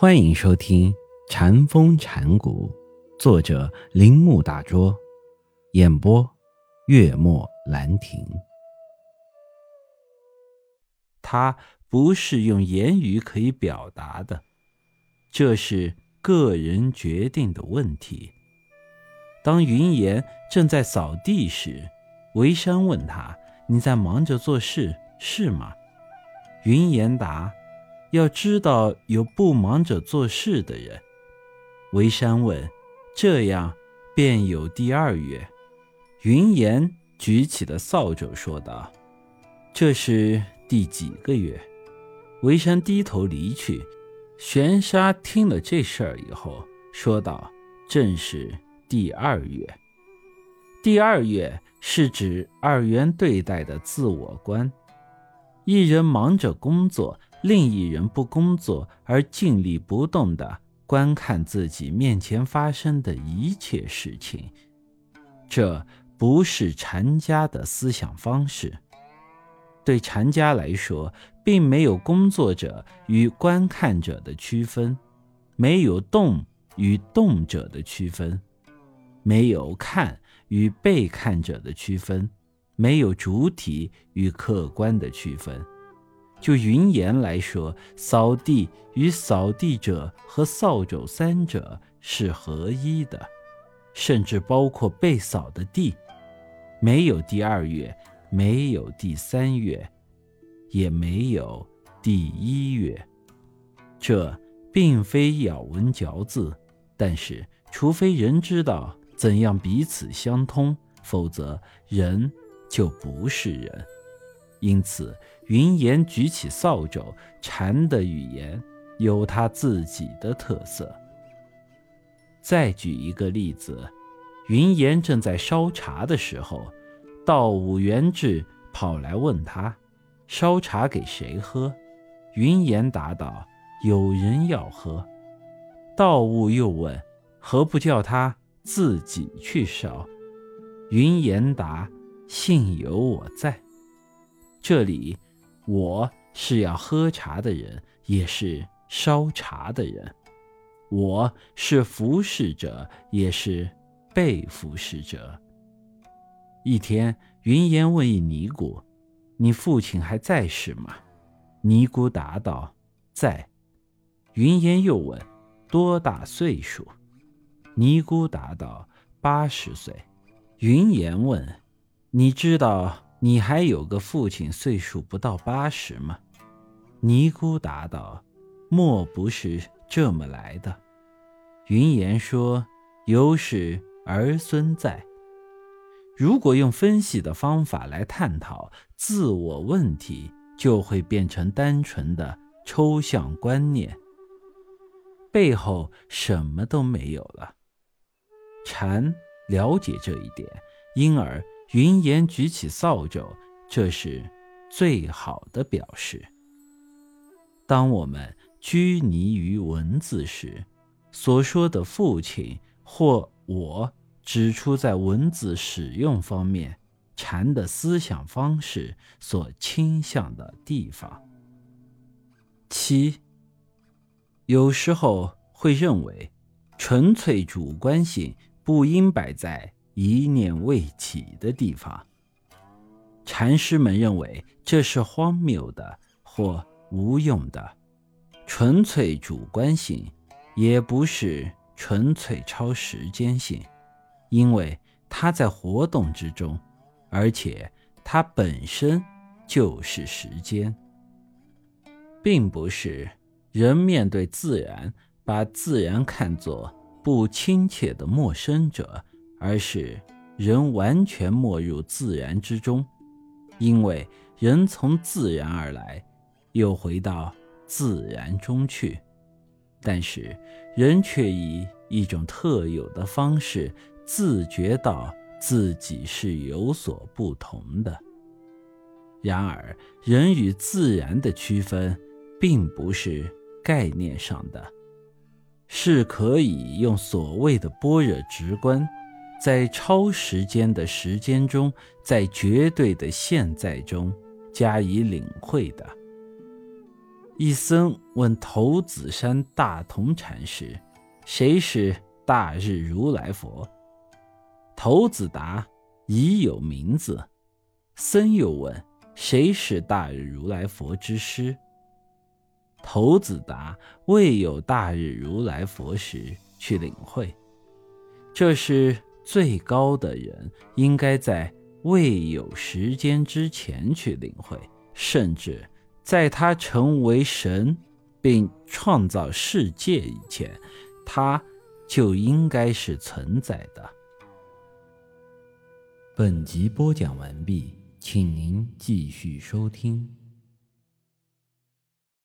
欢迎收听《禅风禅谷，作者铃木大拙，演播月末兰亭。他不是用言语可以表达的，这是个人决定的问题。当云岩正在扫地时，维山问他：“你在忙着做事是吗？”云岩答。要知道有不忙着做事的人。维山问：“这样便有第二月。”云岩举起了扫帚，说道：“这是第几个月？”维山低头离去。玄沙听了这事儿以后，说道：“正是第二月。第二月是指二元对待的自我观。一人忙着工作。”另一人不工作而静立不动地观看自己面前发生的一切事情，这不是禅家的思想方式。对禅家来说，并没有工作者与观看者的区分，没有动与动者的区分，没有看与被看者的区分，没有主体与客观的区分。就云岩来说，扫地与扫地者和扫帚三者是合一的，甚至包括被扫的地。没有第二月，没有第三月，也没有第一月。这并非咬文嚼字，但是除非人知道怎样彼此相通，否则人就不是人。因此，云岩举起扫帚，禅的语言有他自己的特色。再举一个例子，云岩正在烧茶的时候，道武元志跑来问他：“烧茶给谁喝？”云岩答道：“有人要喝。”道悟又问：“何不叫他自己去烧？”云岩答：“幸有我在。”这里，我是要喝茶的人，也是烧茶的人；我是服侍者，也是被服侍者。一天，云烟问一尼姑：“你父亲还在世吗？”尼姑答道：“在。”云烟又问：“多大岁数？”尼姑答道：“八十岁。”云岩问：“你知道？”你还有个父亲，岁数不到八十吗？尼姑答道：“莫不是这么来的。”云岩说：“有是儿孙在。”如果用分析的方法来探讨自我问题，就会变成单纯的抽象观念，背后什么都没有了。禅了解这一点，因而。云岩举起扫帚，这是最好的表示。当我们拘泥于文字时，所说的父亲或我，指出在文字使用方面禅的思想方式所倾向的地方。七，有时候会认为，纯粹主观性不应摆在。一念未起的地方，禅师们认为这是荒谬的或无用的。纯粹主观性也不是纯粹超时间性，因为它在活动之中，而且它本身就是时间，并不是人面对自然，把自然看作不亲切的陌生者。而是人完全没入自然之中，因为人从自然而来，又回到自然中去。但是人却以一种特有的方式自觉到自己是有所不同的。然而，人与自然的区分，并不是概念上的，是可以用所谓的般若直观。在超时间的时间中，在绝对的现在中加以领会的。一僧问头子山大同禅师：“谁是大日如来佛？”头子答：“已有名字。”僧又问：“谁是大日如来佛之师？”头子答：“未有大日如来佛时，去领会。这是最高的人，应该在未有时间之前去领会，甚至。”在他成为神，并创造世界以前，他就应该是存在的。本集播讲完毕，请您继续收听。